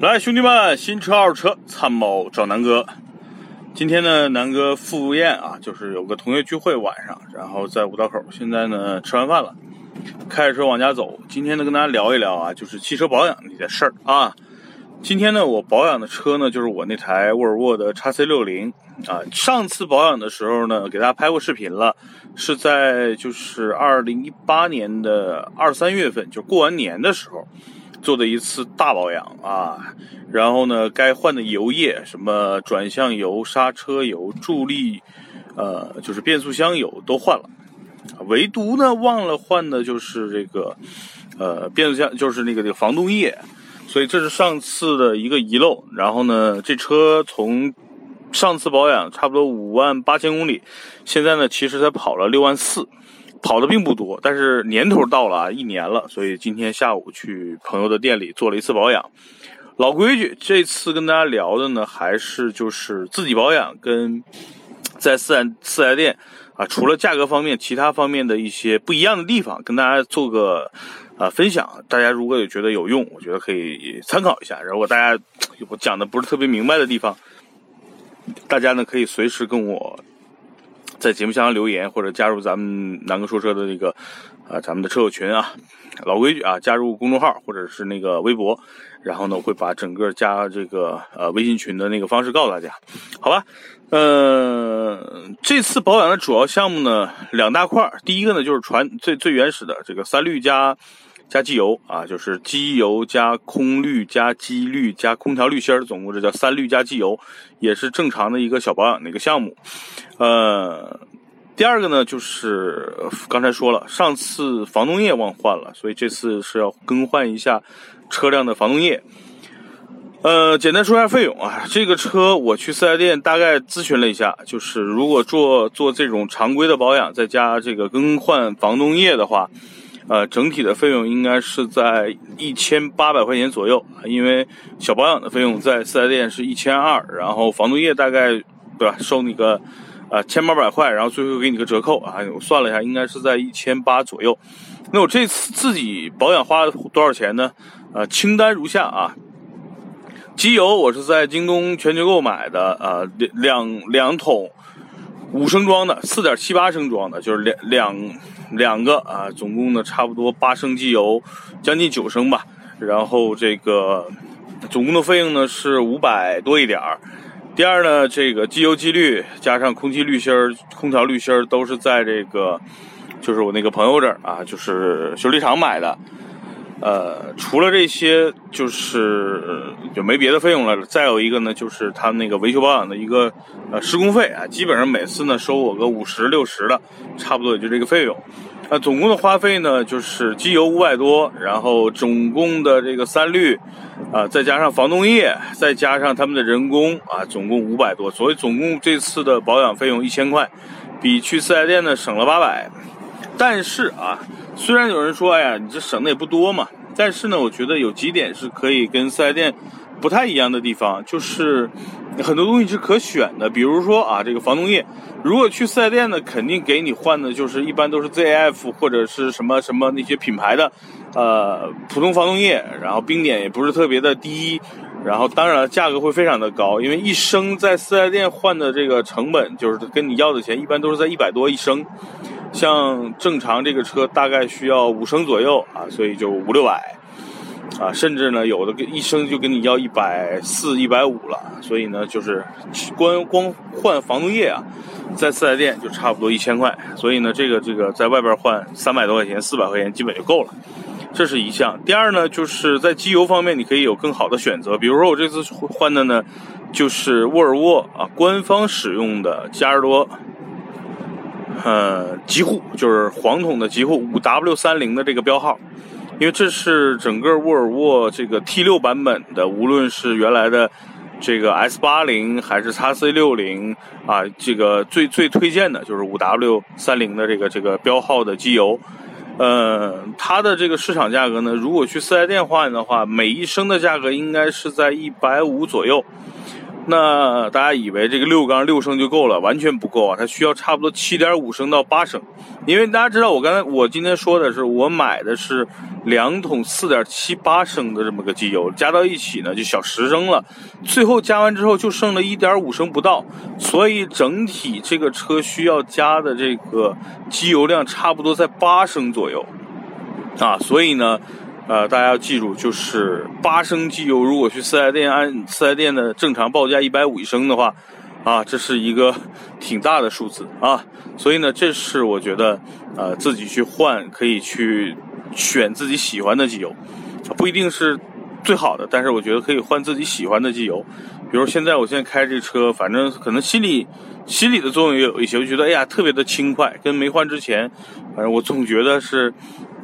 来，兄弟们，新车二手车参谋找南哥。今天呢，南哥赴宴啊，就是有个同学聚会晚上，然后在五道口。现在呢，吃完饭了，开着车往家走。今天呢，跟大家聊一聊啊，就是汽车保养这件事儿啊。今天呢，我保养的车呢，就是我那台沃尔沃的 x C 六零啊。上次保养的时候呢，给大家拍过视频了，是在就是二零一八年的二三月份，就过完年的时候做的一次大保养啊。然后呢，该换的油液，什么转向油、刹车油、助力，呃，就是变速箱油都换了，唯独呢忘了换的就是这个，呃，变速箱就是那个这个防冻液。所以这是上次的一个遗漏，然后呢，这车从上次保养差不多五万八千公里，现在呢其实才跑了六万四，跑的并不多，但是年头到了啊，一年了，所以今天下午去朋友的店里做了一次保养。老规矩，这次跟大家聊的呢，还是就是自己保养跟在四 S 四 S 店啊，除了价格方面，其他方面的一些不一样的地方，跟大家做个。啊，分享，大家如果有觉得有用，我觉得可以参考一下。如果大家我讲的不是特别明白的地方，大家呢可以随时跟我在节目下方留言，或者加入咱们南哥说车的那个啊咱们的车友群啊。老规矩啊，加入公众号或者是那个微博，然后呢我会把整个加这个呃微信群的那个方式告诉大家，好吧？呃，这次保养的主要项目呢两大块，第一个呢就是传最最原始的这个三滤加。加机油啊，就是机油加空滤加机滤加空调滤芯儿，总共这叫三滤加机油，也是正常的一个小保养的一个项目。呃，第二个呢，就是刚才说了，上次防冻液忘换了，所以这次是要更换一下车辆的防冻液。呃，简单说一下费用啊，这个车我去四 S 店大概咨询了一下，就是如果做做这种常规的保养，再加这个更换防冻液的话。呃，整体的费用应该是在一千八百块钱左右，因为小保养的费用在四 S 店是一千二，然后防冻液大概对吧，收你个呃千八百块，然后最后给你个折扣啊，我算了一下，应该是在一千八左右。那我这次自己保养花了多少钱呢？呃，清单如下啊，机油我是在京东全球购买的，呃，两两桶。五升装的，四点七八升装的，就是两两两个啊，总共呢差不多八升机油，将近九升吧。然后这个总共的费用呢是五百多一点儿。第二呢，这个机油机滤加上空气滤芯、空调滤芯都是在这个，就是我那个朋友这儿啊，就是修理厂买的。呃，除了这些，就是就没别的费用了。再有一个呢，就是他那个维修保养的一个呃施工费啊，基本上每次呢收我个五十六十的，差不多也就这个费用。那总共的花费呢，就是机油五百多，然后总共的这个三滤啊，再加上防冻液，再加上他们的人工啊，总共五百多。所以总共这次的保养费用一千块，比去四 S 店呢省了八百。但是啊。虽然有人说，哎呀，你这省的也不多嘛，但是呢，我觉得有几点是可以跟四 S 店不太一样的地方，就是很多东西是可选的。比如说啊，这个防冻液，如果去四 S 店呢，肯定给你换的就是一般都是 ZF 或者是什么什么那些品牌的，呃，普通防冻液，然后冰点也不是特别的低，然后当然价格会非常的高，因为一升在四 S 店换的这个成本就是跟你要的钱一般都是在一百多一升。像正常这个车大概需要五升左右啊，所以就五六百，啊，甚至呢有的一升就给你要一百四、一百五了，所以呢就是光光换防冻液啊，在四 S 店就差不多一千块，所以呢这个这个在外边换三百多块钱、四百块钱基本就够了，这是一项。第二呢就是在机油方面你可以有更好的选择，比如说我这次换的呢就是沃尔沃啊官方使用的加尔多。呃，极护就是黄桶的极护五 W 三零的这个标号，因为这是整个沃尔沃这个 T 六版本的，无论是原来的这个 S 八零还是 x C 六零啊，这个最最推荐的就是五 W 三零的这个这个标号的机油。呃，它的这个市场价格呢，如果去四 S 店换的话，每一升的价格应该是在一百五左右。那大家以为这个六缸六升就够了，完全不够啊！它需要差不多七点五升到八升，因为大家知道我刚才我今天说的是我买的是两桶四点七八升的这么个机油，加到一起呢就小十升了，最后加完之后就剩了一点五升不到，所以整体这个车需要加的这个机油量差不多在八升左右啊，所以呢。呃，大家要记住，就是八升机油，如果去四 S 店按四 S 店的正常报价一百五一升的话，啊，这是一个挺大的数字啊。所以呢，这是我觉得，呃，自己去换可以去选自己喜欢的机油，不一定是最好的，但是我觉得可以换自己喜欢的机油。比如现在我现在开这车，反正可能心里心理的作用也有一些，我觉得哎呀特别的轻快，跟没换之前，反正我总觉得是。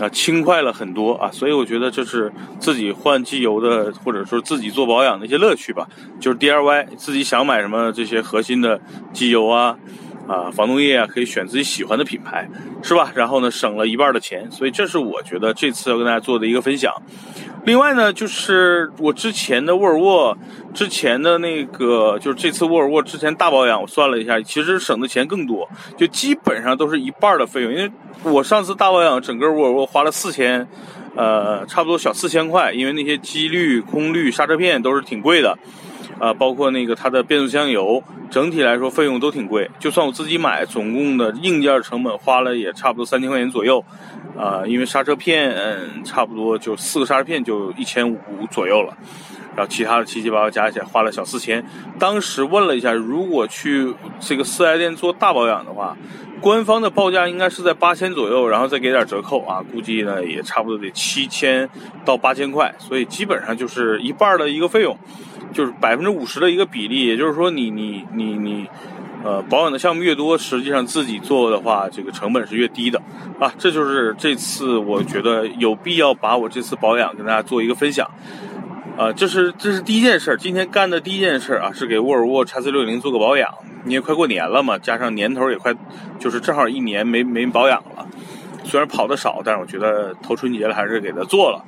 啊，轻快了很多啊，所以我觉得就是自己换机油的，或者说自己做保养的一些乐趣吧。就是 DIY，自己想买什么这些核心的机油啊，啊，防冻液啊，可以选自己喜欢的品牌，是吧？然后呢，省了一半的钱，所以这是我觉得这次要跟大家做的一个分享。另外呢，就是我之前的沃尔沃，之前的那个，就是这次沃尔沃之前大保养，我算了一下，其实省的钱更多，就基本上都是一半的费用。因为我上次大保养，整个沃尔沃花了四千，呃，差不多小四千块，因为那些机滤、空滤、刹车片都是挺贵的。啊，包括那个它的变速箱油，整体来说费用都挺贵。就算我自己买，总共的硬件成本花了也差不多三千块钱左右。啊，因为刹车片，差不多就四个刹车片就一千五左右了。然后其他的七七八八加起来花了小四千。当时问了一下，如果去这个四 S 店做大保养的话，官方的报价应该是在八千左右，然后再给点折扣啊，估计呢也差不多得七千到八千块。所以基本上就是一半的一个费用。就是百分之五十的一个比例，也就是说，你你你你，呃，保养的项目越多，实际上自己做的话，这个成本是越低的啊。这就是这次我觉得有必要把我这次保养跟大家做一个分享，啊，这是这是第一件事，今天干的第一件事啊，是给沃尔沃 x C 六零做个保养，因为快过年了嘛，加上年头也快，就是正好一年没没保养了。虽然跑的少，但是我觉得头春节了，还是给它做了。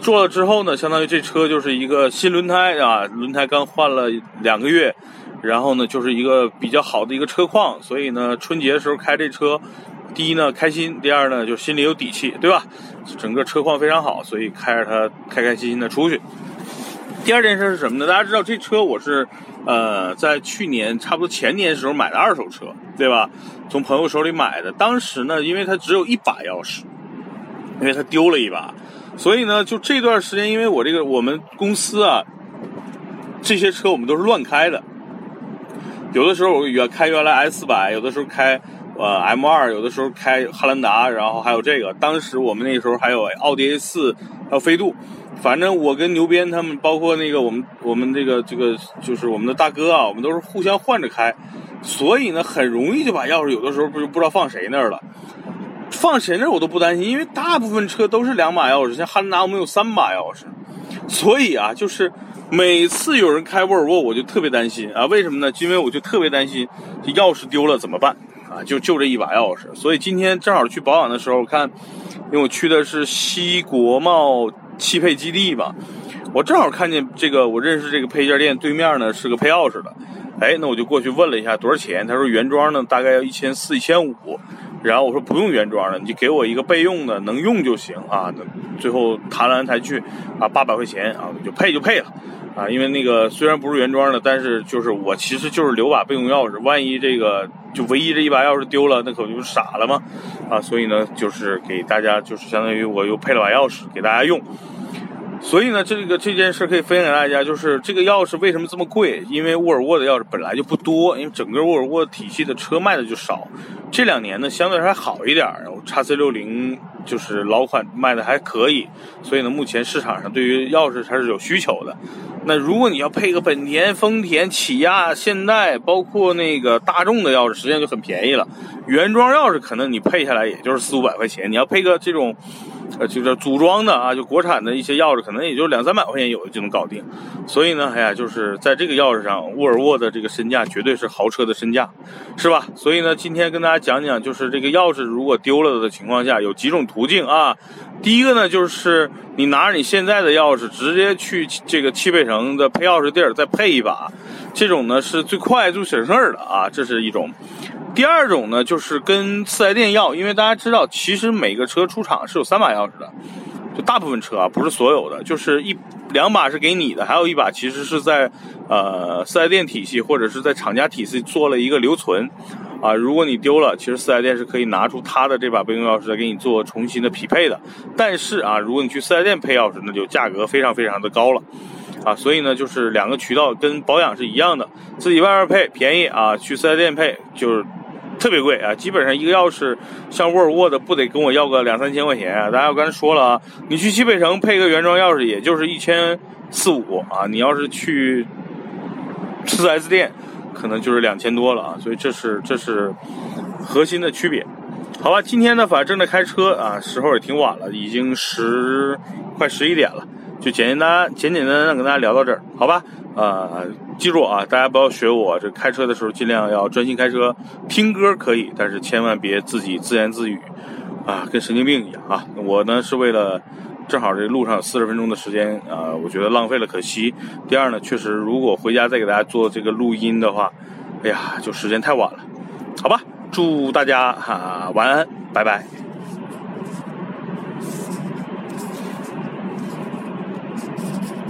做了之后呢，相当于这车就是一个新轮胎啊，轮胎刚换了两个月，然后呢就是一个比较好的一个车况，所以呢春节的时候开这车，第一呢开心，第二呢就心里有底气，对吧？整个车况非常好，所以开着它开开心心的出去。第二件事是什么呢？大家知道这车我是呃在去年差不多前年时候买的二手车，对吧？从朋友手里买的，当时呢因为它只有一把钥匙，因为它丢了一把。所以呢，就这段时间，因为我这个我们公司啊，这些车我们都是乱开的。有的时候我原开原来 S 四百，有的时候开呃 M 二，有的时候开汉兰达，然后还有这个。当时我们那时候还有奥迪 A 四，还有飞度。反正我跟牛鞭他们，包括那个我们我们这个这个就是我们的大哥啊，我们都是互相换着开。所以呢，很容易就把钥匙有的时候不就不知道放谁那儿了。放谁那儿我都不担心，因为大部分车都是两把钥匙，像汉兰达我们有三把钥匙，所以啊，就是每次有人开沃尔沃，我就特别担心啊。为什么呢？因为我就特别担心钥匙丢了怎么办就就这一把钥匙，所以今天正好去保养的时候，看，因为我去的是西国贸汽配基地吧，我正好看见这个，我认识这个配件店对面呢是个配钥匙的，哎，那我就过去问了一下多少钱，他说原装呢大概要一千四、一千五。然后我说不用原装的，你就给我一个备用的，能用就行啊。最后谈来谈去，啊，八百块钱啊，就配就配了，啊，因为那个虽然不是原装的，但是就是我其实就是留把备用钥匙，万一这个就唯一这一把钥匙丢了，那可不就傻了吗？啊，所以呢，就是给大家就是相当于我又配了把钥匙给大家用。所以呢，这个这件事可以分享给大家，就是这个钥匙为什么这么贵？因为沃尔沃的钥匙本来就不多，因为整个沃尔沃体系的车卖的就少。这两年呢，相对还好一点，叉 C 六零就是老款卖的还可以。所以呢，目前市场上对于钥匙它是有需求的。那如果你要配个本田、丰田、起亚、现代，包括那个大众的钥匙，实际上就很便宜了。原装钥匙可能你配下来也就是四五百块钱，你要配个这种。呃，就是组装的啊，就国产的一些钥匙，可能也就两三百块钱有的就能搞定。所以呢，哎呀，就是在这个钥匙上，沃尔沃的这个身价绝对是豪车的身价，是吧？所以呢，今天跟大家讲讲，就是这个钥匙如果丢了的情况下，有几种途径啊。第一个呢，就是你拿着你现在的钥匙，直接去这个汽配城的配钥匙地儿再配一把，这种呢是最快最省事儿的啊，这是一种。第二种呢，就是跟四 S 店要，因为大家知道，其实每个车出厂是有三把钥匙的，就大部分车啊，不是所有的，就是一两把是给你的，还有一把其实是在呃四 S 店体系或者是在厂家体系做了一个留存。啊，如果你丢了，其实四 S 店是可以拿出他的这把备用钥匙来给你做重新的匹配的。但是啊，如果你去四 S 店配钥匙，那就价格非常非常的高了。啊，所以呢，就是两个渠道跟保养是一样的，自己外边配便宜啊，去四 S 店配就是特别贵啊。基本上一个钥匙像沃尔沃的不得跟我要个两三千块钱啊。大家我刚才说了啊，你去汽配城配个原装钥匙也就是一千四五啊。你要是去四 S 店。可能就是两千多了啊，所以这是这是核心的区别，好吧？今天呢，反正正在开车啊，时候也挺晚了，已经十快十一点了，就简简单简简单单跟大家聊到这儿，好吧？呃，记住啊，大家不要学我，这开车的时候尽量要专心开车，听歌可以，但是千万别自己自言自语啊，跟神经病一样啊！我呢是为了。正好这路上有四十分钟的时间啊，我觉得浪费了可惜。第二呢，确实如果回家再给大家做这个录音的话，哎呀，就时间太晚了，好吧。祝大家哈晚安，拜拜。